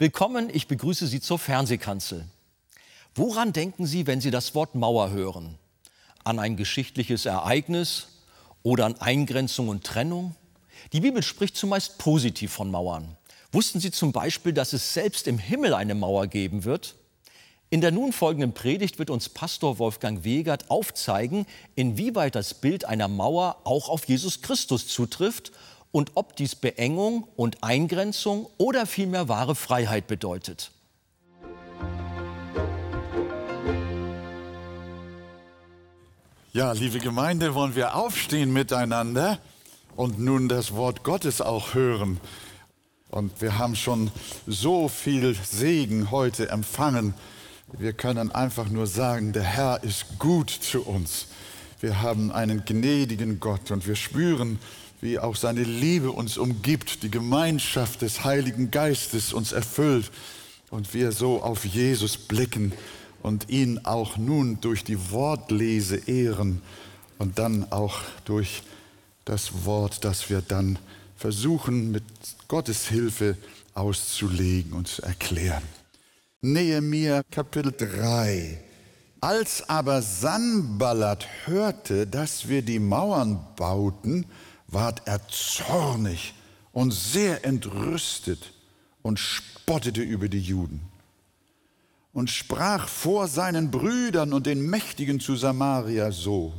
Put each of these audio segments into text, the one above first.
Willkommen, ich begrüße Sie zur Fernsehkanzel. Woran denken Sie, wenn Sie das Wort Mauer hören? An ein geschichtliches Ereignis oder an Eingrenzung und Trennung? Die Bibel spricht zumeist positiv von Mauern. Wussten Sie zum Beispiel, dass es selbst im Himmel eine Mauer geben wird? In der nun folgenden Predigt wird uns Pastor Wolfgang Wegert aufzeigen, inwieweit das Bild einer Mauer auch auf Jesus Christus zutrifft und ob dies Beengung und Eingrenzung oder vielmehr wahre Freiheit bedeutet. Ja, liebe Gemeinde, wollen wir aufstehen miteinander und nun das Wort Gottes auch hören. Und wir haben schon so viel Segen heute empfangen. Wir können einfach nur sagen, der Herr ist gut zu uns. Wir haben einen gnädigen Gott und wir spüren, wie auch seine Liebe uns umgibt, die Gemeinschaft des Heiligen Geistes uns erfüllt und wir so auf Jesus blicken und ihn auch nun durch die Wortlese ehren und dann auch durch das Wort, das wir dann versuchen mit Gottes Hilfe auszulegen und zu erklären. Nehemiah Kapitel 3. Als aber Sanballat hörte, dass wir die Mauern bauten, ward er zornig und sehr entrüstet und spottete über die Juden und sprach vor seinen Brüdern und den Mächtigen zu Samaria so,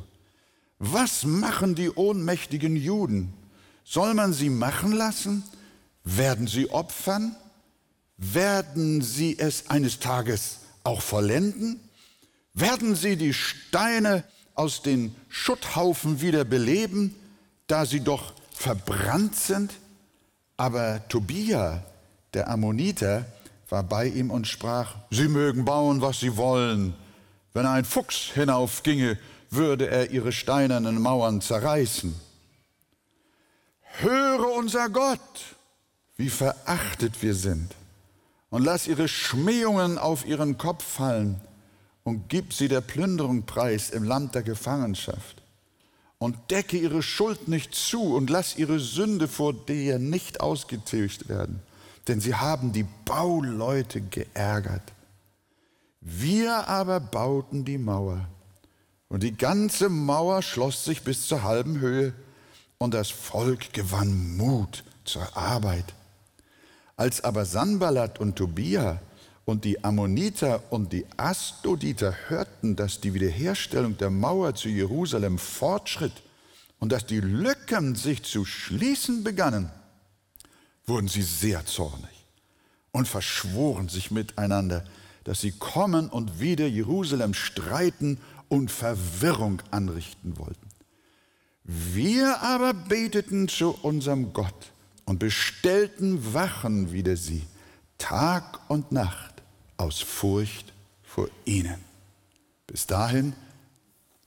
was machen die ohnmächtigen Juden? Soll man sie machen lassen? Werden sie opfern? Werden sie es eines Tages auch vollenden? Werden sie die Steine aus den Schutthaufen wieder beleben? Da sie doch verbrannt sind? Aber Tobia, der Ammoniter, war bei ihm und sprach, Sie mögen bauen, was sie wollen. Wenn ein Fuchs hinaufginge, würde er ihre steinernen Mauern zerreißen. Höre unser Gott, wie verachtet wir sind, und lass ihre Schmähungen auf ihren Kopf fallen und gib sie der Plünderung preis im Land der Gefangenschaft und decke ihre Schuld nicht zu und lass ihre Sünde vor dir nicht ausgetilgt werden, denn sie haben die Bauleute geärgert. Wir aber bauten die Mauer und die ganze Mauer schloss sich bis zur halben Höhe und das Volk gewann Mut zur Arbeit. Als aber Sanballat und Tobia und die Ammoniter und die Astoditer hörten, dass die Wiederherstellung der Mauer zu Jerusalem fortschritt und dass die Lücken sich zu schließen begannen, wurden sie sehr zornig und verschworen sich miteinander, dass sie kommen und wieder Jerusalem streiten und Verwirrung anrichten wollten. Wir aber beteten zu unserem Gott und bestellten Wachen wider sie, Tag und Nacht aus Furcht vor ihnen. Bis dahin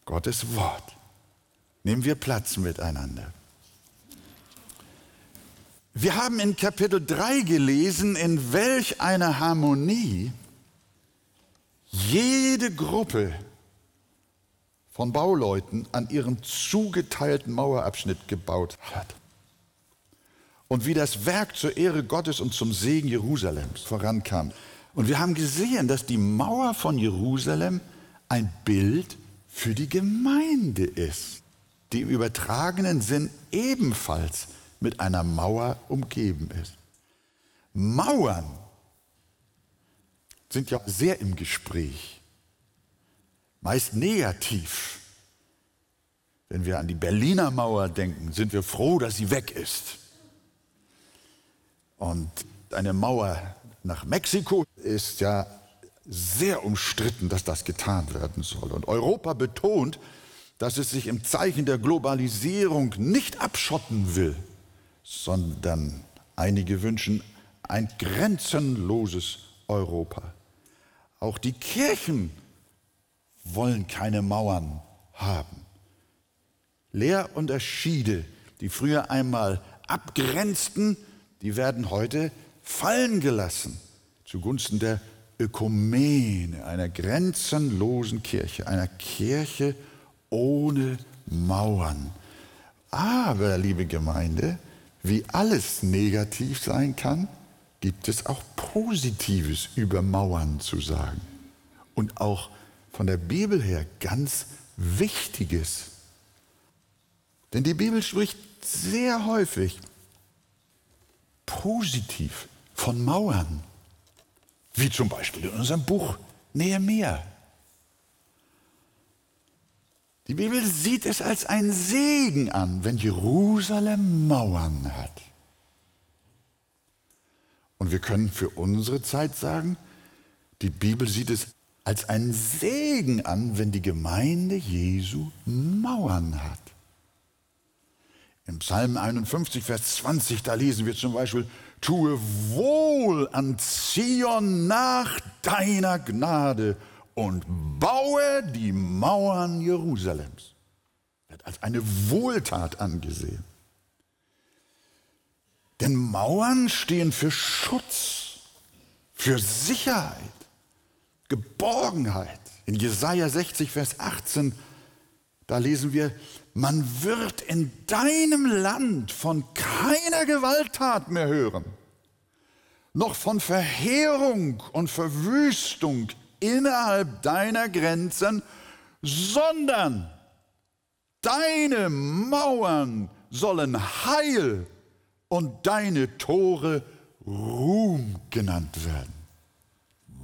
Gottes Wort. Nehmen wir Platz miteinander. Wir haben in Kapitel 3 gelesen, in welch einer Harmonie jede Gruppe von Bauleuten an ihrem zugeteilten Mauerabschnitt gebaut hat. Und wie das Werk zur Ehre Gottes und zum Segen Jerusalems vorankam. Und wir haben gesehen, dass die Mauer von Jerusalem ein Bild für die Gemeinde ist, die im übertragenen Sinn ebenfalls mit einer Mauer umgeben ist. Mauern sind ja sehr im Gespräch, meist negativ. Wenn wir an die Berliner Mauer denken, sind wir froh, dass sie weg ist. Und eine Mauer nach Mexiko ist ja sehr umstritten, dass das getan werden soll. Und Europa betont, dass es sich im Zeichen der Globalisierung nicht abschotten will, sondern einige wünschen ein grenzenloses Europa. Auch die Kirchen wollen keine Mauern haben. Lehrunterschiede, die früher einmal abgrenzten, die werden heute fallen gelassen zugunsten der Ökumene, einer grenzenlosen Kirche, einer Kirche ohne Mauern. Aber, liebe Gemeinde, wie alles negativ sein kann, gibt es auch Positives über Mauern zu sagen und auch von der Bibel her ganz Wichtiges. Denn die Bibel spricht sehr häufig positiv von Mauern, wie zum Beispiel in unserem Buch Nehemiah. Die Bibel sieht es als einen Segen an, wenn Jerusalem Mauern hat. Und wir können für unsere Zeit sagen, die Bibel sieht es als einen Segen an, wenn die Gemeinde Jesu Mauern hat. Im Psalm 51, Vers 20, da lesen wir zum Beispiel, tue wohl an Zion nach deiner Gnade und baue die Mauern Jerusalems. Wird als eine Wohltat angesehen. Denn Mauern stehen für Schutz, für Sicherheit, Geborgenheit. In Jesaja 60, Vers 18, da lesen wir, man wird in deinem Land von keiner Gewalttat mehr hören, noch von Verheerung und Verwüstung innerhalb deiner Grenzen, sondern deine Mauern sollen Heil und deine Tore Ruhm genannt werden.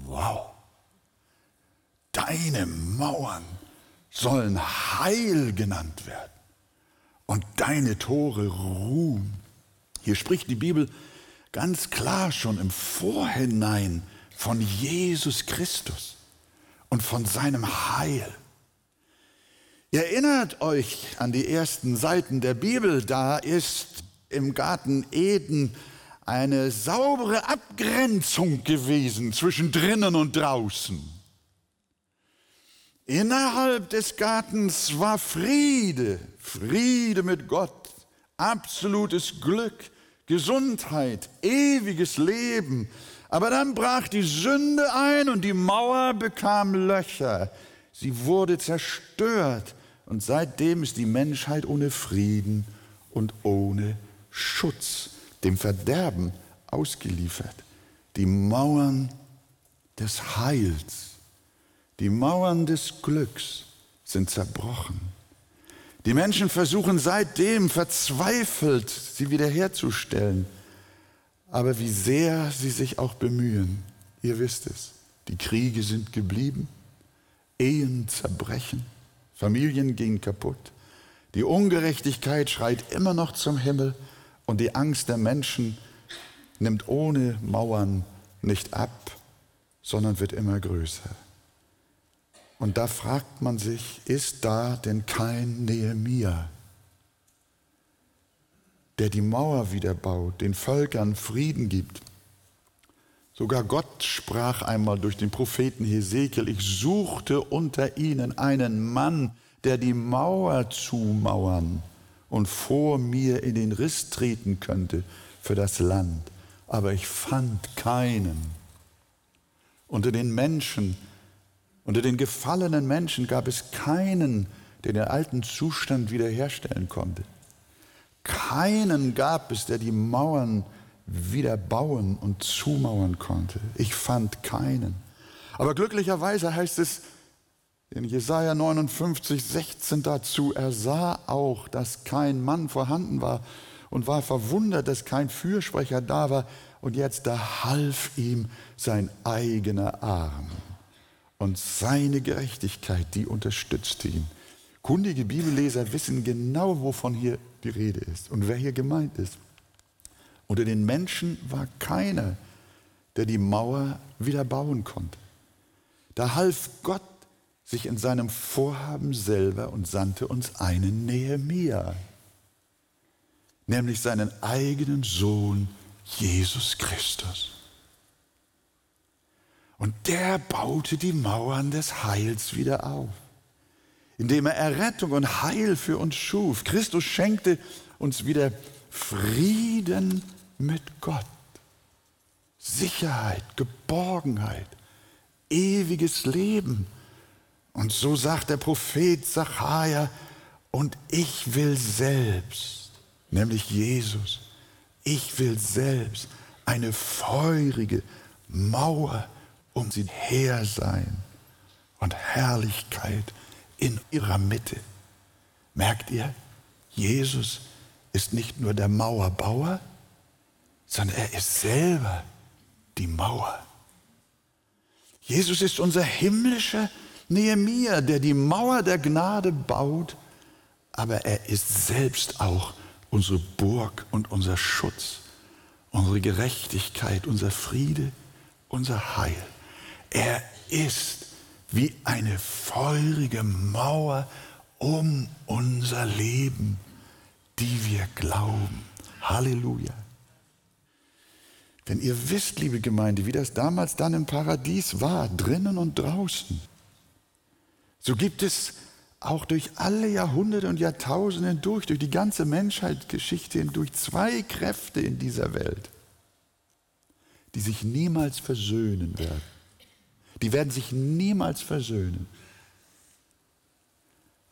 Wow! Deine Mauern sollen Heil genannt werden und deine Tore Ruhm. Hier spricht die Bibel ganz klar schon im Vorhinein von Jesus Christus und von seinem Heil. Ihr erinnert euch an die ersten Seiten der Bibel, da ist im Garten Eden eine saubere Abgrenzung gewesen zwischen drinnen und draußen. Innerhalb des Gartens war Friede, Friede mit Gott, absolutes Glück, Gesundheit, ewiges Leben, aber dann brach die Sünde ein und die Mauer bekam Löcher. Sie wurde zerstört und seitdem ist die Menschheit ohne Frieden und ohne Schutz, dem Verderben ausgeliefert. Die Mauern des Heils, die Mauern des Glücks sind zerbrochen. Die Menschen versuchen seitdem verzweifelt, sie wiederherzustellen. Aber wie sehr sie sich auch bemühen, ihr wisst es, die Kriege sind geblieben, Ehen zerbrechen, Familien gehen kaputt, die Ungerechtigkeit schreit immer noch zum Himmel und die Angst der Menschen nimmt ohne Mauern nicht ab, sondern wird immer größer. Und da fragt man sich, ist da denn kein Nehemia? der die Mauer wieder baut, den Völkern Frieden gibt. Sogar Gott sprach einmal durch den Propheten Hesekiel, ich suchte unter ihnen einen Mann, der die Mauer zumauern und vor mir in den Riss treten könnte für das Land. Aber ich fand keinen. Unter den Menschen, unter den gefallenen Menschen gab es keinen, der den alten Zustand wiederherstellen konnte. Keinen gab es, der die Mauern wieder bauen und zumauern konnte. Ich fand keinen. Aber glücklicherweise heißt es in Jesaja 59, 16 dazu, er sah auch, dass kein Mann vorhanden war und war verwundert, dass kein Fürsprecher da war. Und jetzt da half ihm sein eigener Arm. Und seine Gerechtigkeit, die unterstützte ihn. Kundige Bibelleser wissen genau, wovon hier die Rede ist und wer hier gemeint ist. Unter den Menschen war keiner, der die Mauer wieder bauen konnte. Da half Gott sich in seinem Vorhaben selber und sandte uns einen Nehemia, nämlich seinen eigenen Sohn Jesus Christus. Und der baute die Mauern des Heils wieder auf indem er Errettung und Heil für uns schuf. Christus schenkte uns wieder Frieden mit Gott, Sicherheit, Geborgenheit, ewiges Leben. Und so sagt der Prophet Zachariah, und ich will selbst, nämlich Jesus, ich will selbst eine feurige, Mauer um sie her sein und Herrlichkeit in ihrer Mitte. Merkt ihr, Jesus ist nicht nur der Mauerbauer, sondern er ist selber die Mauer. Jesus ist unser himmlischer Nehemiah, der die Mauer der Gnade baut, aber er ist selbst auch unsere Burg und unser Schutz, unsere Gerechtigkeit, unser Friede, unser Heil. Er ist wie eine feurige Mauer um unser Leben, die wir glauben. Halleluja. Denn ihr wisst, liebe Gemeinde, wie das damals dann im Paradies war, drinnen und draußen. So gibt es auch durch alle Jahrhunderte und Jahrtausende hindurch, durch die ganze Menschheitsgeschichte hindurch, zwei Kräfte in dieser Welt, die sich niemals versöhnen werden. Die werden sich niemals versöhnen.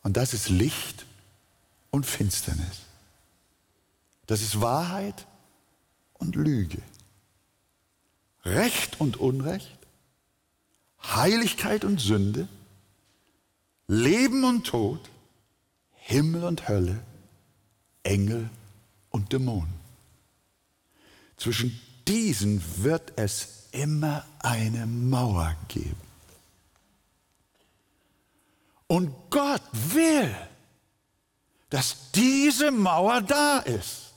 Und das ist Licht und Finsternis. Das ist Wahrheit und Lüge. Recht und Unrecht. Heiligkeit und Sünde. Leben und Tod. Himmel und Hölle. Engel und Dämonen. Zwischen diesen wird es immer eine Mauer geben. Und Gott will, dass diese Mauer da ist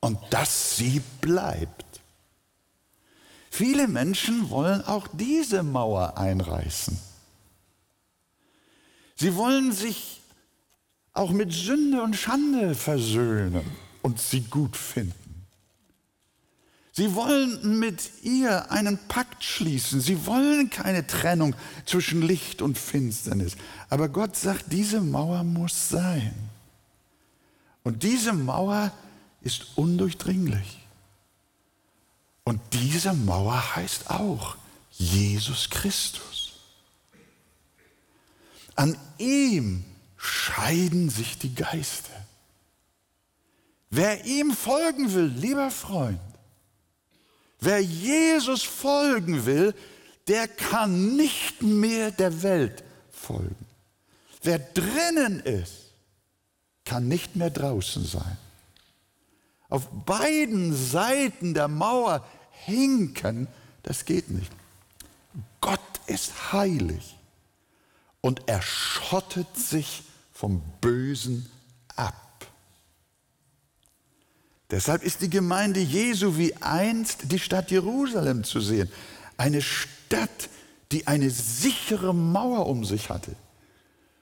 und dass sie bleibt. Viele Menschen wollen auch diese Mauer einreißen. Sie wollen sich auch mit Sünde und Schande versöhnen und sie gut finden. Sie wollen mit ihr einen Pakt schließen. Sie wollen keine Trennung zwischen Licht und Finsternis. Aber Gott sagt, diese Mauer muss sein. Und diese Mauer ist undurchdringlich. Und diese Mauer heißt auch Jesus Christus. An ihm scheiden sich die Geister. Wer ihm folgen will, lieber Freund, Wer Jesus folgen will, der kann nicht mehr der Welt folgen. Wer drinnen ist, kann nicht mehr draußen sein. Auf beiden Seiten der Mauer hinken, das geht nicht. Gott ist heilig und er schottet sich vom Bösen ab. Deshalb ist die Gemeinde Jesu wie einst die Stadt Jerusalem zu sehen. Eine Stadt, die eine sichere Mauer um sich hatte.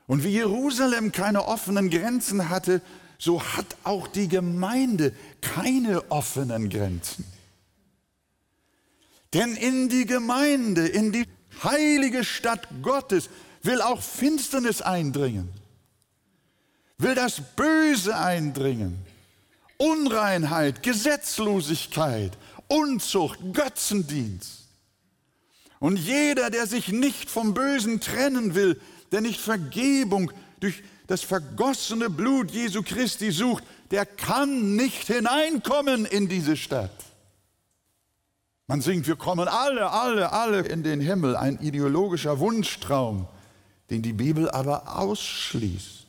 Und wie Jerusalem keine offenen Grenzen hatte, so hat auch die Gemeinde keine offenen Grenzen. Denn in die Gemeinde, in die heilige Stadt Gottes will auch Finsternis eindringen, will das Böse eindringen. Unreinheit, Gesetzlosigkeit, Unzucht, Götzendienst. Und jeder, der sich nicht vom Bösen trennen will, der nicht Vergebung durch das vergossene Blut Jesu Christi sucht, der kann nicht hineinkommen in diese Stadt. Man singt, wir kommen alle, alle, alle in den Himmel, ein ideologischer Wunschtraum, den die Bibel aber ausschließt.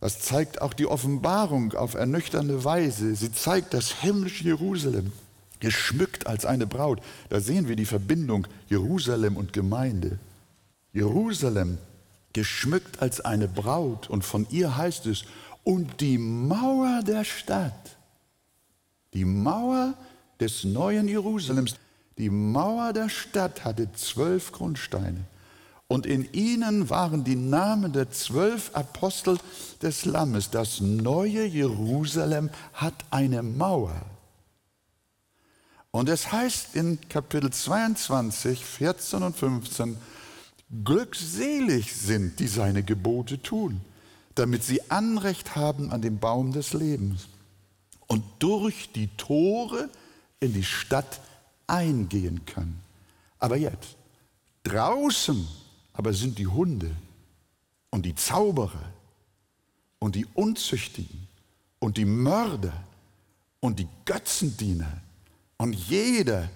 Das zeigt auch die Offenbarung auf ernüchternde Weise. Sie zeigt das himmlische Jerusalem, geschmückt als eine Braut. Da sehen wir die Verbindung Jerusalem und Gemeinde. Jerusalem geschmückt als eine Braut und von ihr heißt es, und die Mauer der Stadt, die Mauer des neuen Jerusalems, die Mauer der Stadt hatte zwölf Grundsteine und in ihnen waren die Namen der zwölf Apostel des Lammes. Das neue Jerusalem hat eine Mauer. Und es heißt in Kapitel 22, 14 und 15, Glückselig sind, die seine Gebote tun, damit sie Anrecht haben an dem Baum des Lebens und durch die Tore in die Stadt eingehen können. Aber jetzt, draußen aber sind die Hunde und die Zauberer und die Unzüchtigen und die Mörder und die Götzendiener und jeder,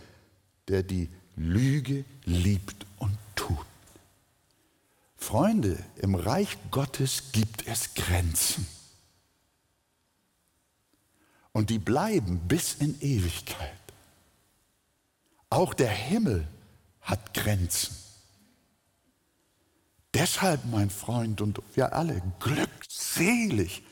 der die Lüge liebt und tut. Freunde, im Reich Gottes gibt es Grenzen. Und die bleiben bis in Ewigkeit. Auch der Himmel hat Grenzen. Deshalb, mein Freund und wir alle, glückselig,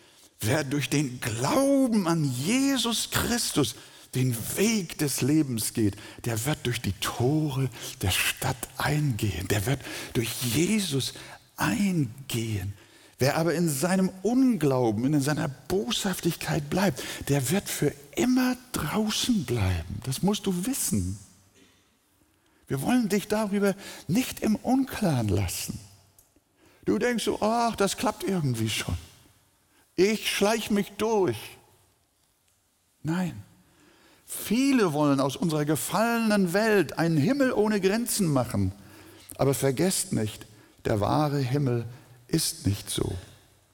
wer durch den Glauben an Jesus Christus den Weg des Lebens geht, der wird durch die Tore der Stadt eingehen, der wird durch Jesus eingehen. Wer aber in seinem Unglauben, in seiner Boshaftigkeit bleibt, der wird für immer draußen bleiben. Das musst du wissen. Wir wollen dich darüber nicht im Unklaren lassen. Du denkst so, ach, das klappt irgendwie schon. Ich schleich mich durch. Nein, Viele wollen aus unserer gefallenen Welt einen Himmel ohne Grenzen machen. Aber vergesst nicht, der wahre Himmel ist nicht so.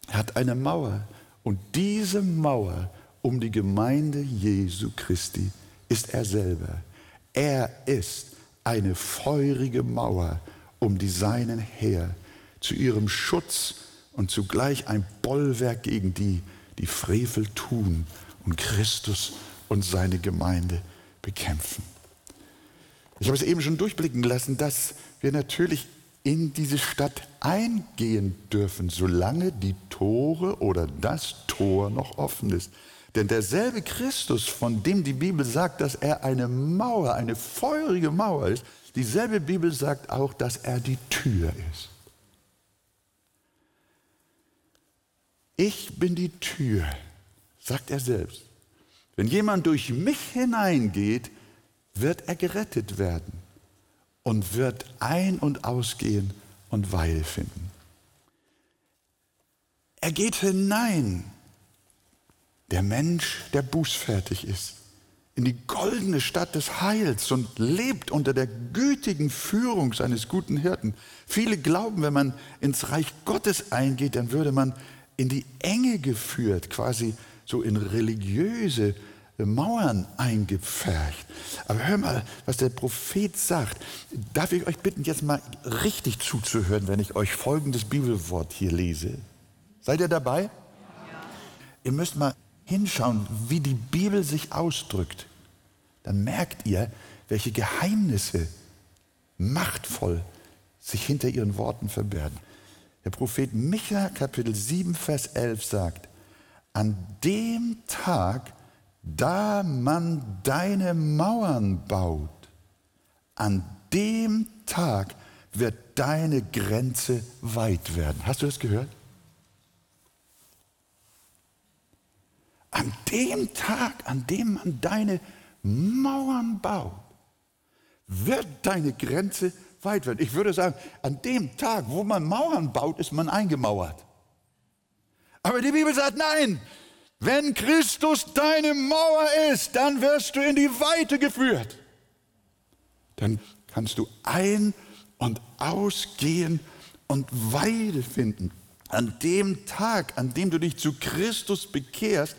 Er hat eine Mauer. Und diese Mauer um die Gemeinde Jesu Christi ist er selber. Er ist eine feurige Mauer um die Seinen her, zu ihrem Schutz und zugleich ein Bollwerk gegen die, die Frevel tun und Christus und seine Gemeinde bekämpfen. Ich habe es eben schon durchblicken lassen, dass wir natürlich in diese Stadt eingehen dürfen, solange die Tore oder das Tor noch offen ist. Denn derselbe Christus, von dem die Bibel sagt, dass er eine Mauer, eine feurige Mauer ist, dieselbe Bibel sagt auch, dass er die Tür ist. Ich bin die Tür, sagt er selbst. Wenn jemand durch mich hineingeht, wird er gerettet werden und wird ein- und ausgehen und Weil finden. Er geht hinein, der Mensch, der bußfertig ist, in die goldene Stadt des Heils und lebt unter der gütigen Führung seines guten Hirten. Viele glauben, wenn man ins Reich Gottes eingeht, dann würde man in die Enge geführt, quasi so in religiöse Mauern eingepfercht. Aber hör mal, was der Prophet sagt. Darf ich euch bitten, jetzt mal richtig zuzuhören, wenn ich euch folgendes Bibelwort hier lese? Seid ihr dabei? Ja. Ihr müsst mal hinschauen, wie die Bibel sich ausdrückt. Dann merkt ihr, welche Geheimnisse machtvoll sich hinter ihren Worten verbergen. Der Prophet Micha Kapitel 7, Vers 11 sagt, an dem Tag, da man deine Mauern baut, an dem Tag wird deine Grenze weit werden. Hast du das gehört? An dem Tag, an dem man deine Mauern baut, wird deine Grenze weit werden. Ich würde sagen, an dem Tag, wo man Mauern baut, ist man eingemauert. Aber die Bibel sagt, nein, wenn Christus deine Mauer ist, dann wirst du in die Weite geführt. Dann kannst du ein- und ausgehen und Weide finden. An dem Tag, an dem du dich zu Christus bekehrst,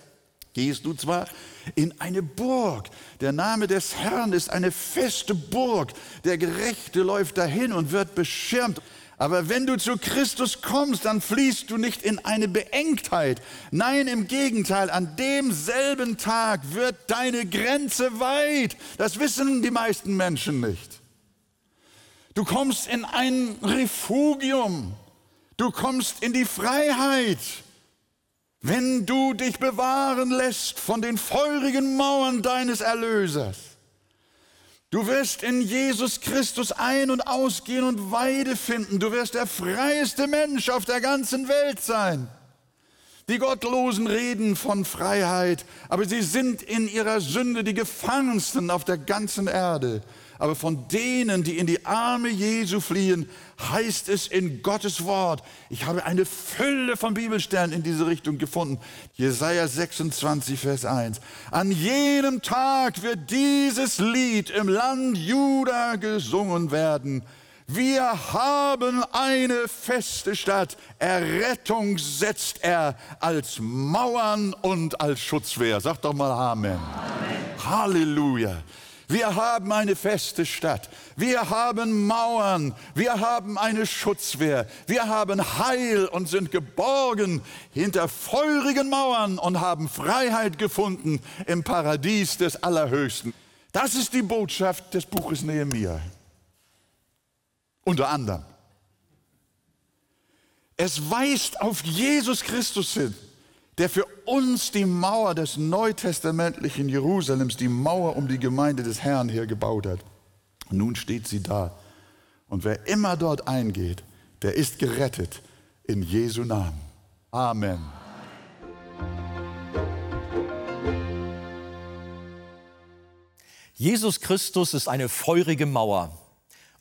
gehst du zwar in eine Burg. Der Name des Herrn ist eine feste Burg. Der Gerechte läuft dahin und wird beschirmt. Aber wenn du zu Christus kommst, dann fließt du nicht in eine Beengtheit. Nein, im Gegenteil, an demselben Tag wird deine Grenze weit. Das wissen die meisten Menschen nicht. Du kommst in ein Refugium. Du kommst in die Freiheit. Wenn du dich bewahren lässt von den feurigen Mauern deines Erlösers. Du wirst in Jesus Christus ein- und ausgehen und Weide finden. Du wirst der freieste Mensch auf der ganzen Welt sein. Die Gottlosen reden von Freiheit, aber sie sind in ihrer Sünde die Gefangensten auf der ganzen Erde. Aber von denen, die in die Arme Jesu fliehen, heißt es in Gottes Wort. Ich habe eine Fülle von Bibelstellen in diese Richtung gefunden. Jesaja 26, Vers 1. An jedem Tag wird dieses Lied im Land Juda gesungen werden. Wir haben eine feste Stadt. Errettung setzt er als Mauern und als Schutzwehr. Sag doch mal Amen. Amen. Halleluja. Wir haben eine feste Stadt. Wir haben Mauern. Wir haben eine Schutzwehr. Wir haben Heil und sind geborgen hinter feurigen Mauern und haben Freiheit gefunden im Paradies des Allerhöchsten. Das ist die Botschaft des Buches Nehemiah. Unter anderem. Es weist auf Jesus Christus hin der für uns die Mauer des neutestamentlichen Jerusalems, die Mauer um die Gemeinde des Herrn hier gebaut hat. nun steht sie da. Und wer immer dort eingeht, der ist gerettet in Jesu Namen. Amen. Jesus Christus ist eine feurige Mauer.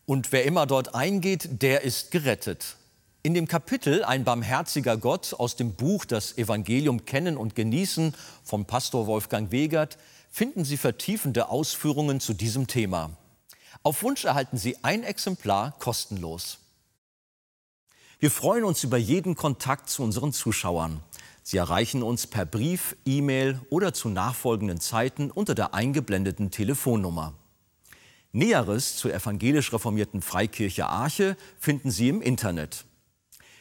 Und wer immer dort eingeht, der ist gerettet. In dem Kapitel Ein barmherziger Gott aus dem Buch Das Evangelium kennen und genießen von Pastor Wolfgang Wegert finden Sie vertiefende Ausführungen zu diesem Thema. Auf Wunsch erhalten Sie ein Exemplar kostenlos. Wir freuen uns über jeden Kontakt zu unseren Zuschauern. Sie erreichen uns per Brief, E-Mail oder zu nachfolgenden Zeiten unter der eingeblendeten Telefonnummer. Näheres zur evangelisch reformierten Freikirche Arche finden Sie im Internet.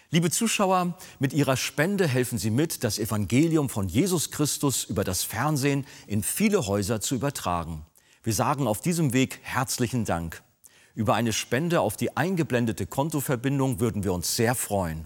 Liebe Zuschauer, mit Ihrer Spende helfen Sie mit, das Evangelium von Jesus Christus über das Fernsehen in viele Häuser zu übertragen. Wir sagen auf diesem Weg herzlichen Dank. Über eine Spende auf die eingeblendete Kontoverbindung würden wir uns sehr freuen.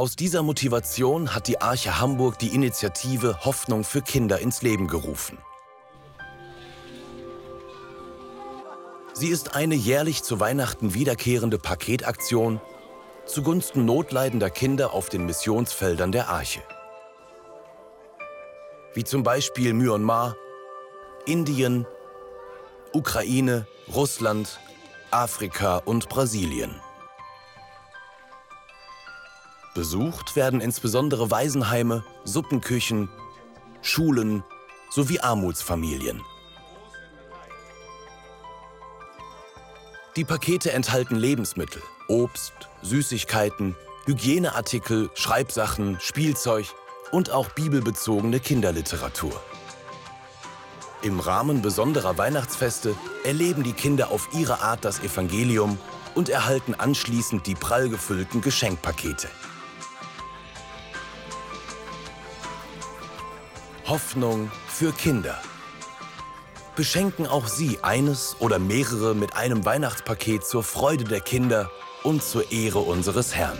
Aus dieser Motivation hat die Arche Hamburg die Initiative Hoffnung für Kinder ins Leben gerufen. Sie ist eine jährlich zu Weihnachten wiederkehrende Paketaktion zugunsten notleidender Kinder auf den Missionsfeldern der Arche. Wie zum Beispiel Myanmar, Indien, Ukraine, Russland, Afrika und Brasilien. Besucht werden insbesondere Waisenheime, Suppenküchen, Schulen sowie Armutsfamilien. Die Pakete enthalten Lebensmittel, Obst, Süßigkeiten, Hygieneartikel, Schreibsachen, Spielzeug und auch bibelbezogene Kinderliteratur. Im Rahmen besonderer Weihnachtsfeste erleben die Kinder auf ihre Art das Evangelium und erhalten anschließend die prall gefüllten Geschenkpakete. Hoffnung für Kinder. Beschenken auch Sie eines oder mehrere mit einem Weihnachtspaket zur Freude der Kinder und zur Ehre unseres Herrn.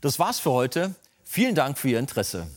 Das war's für heute. Vielen Dank für Ihr Interesse.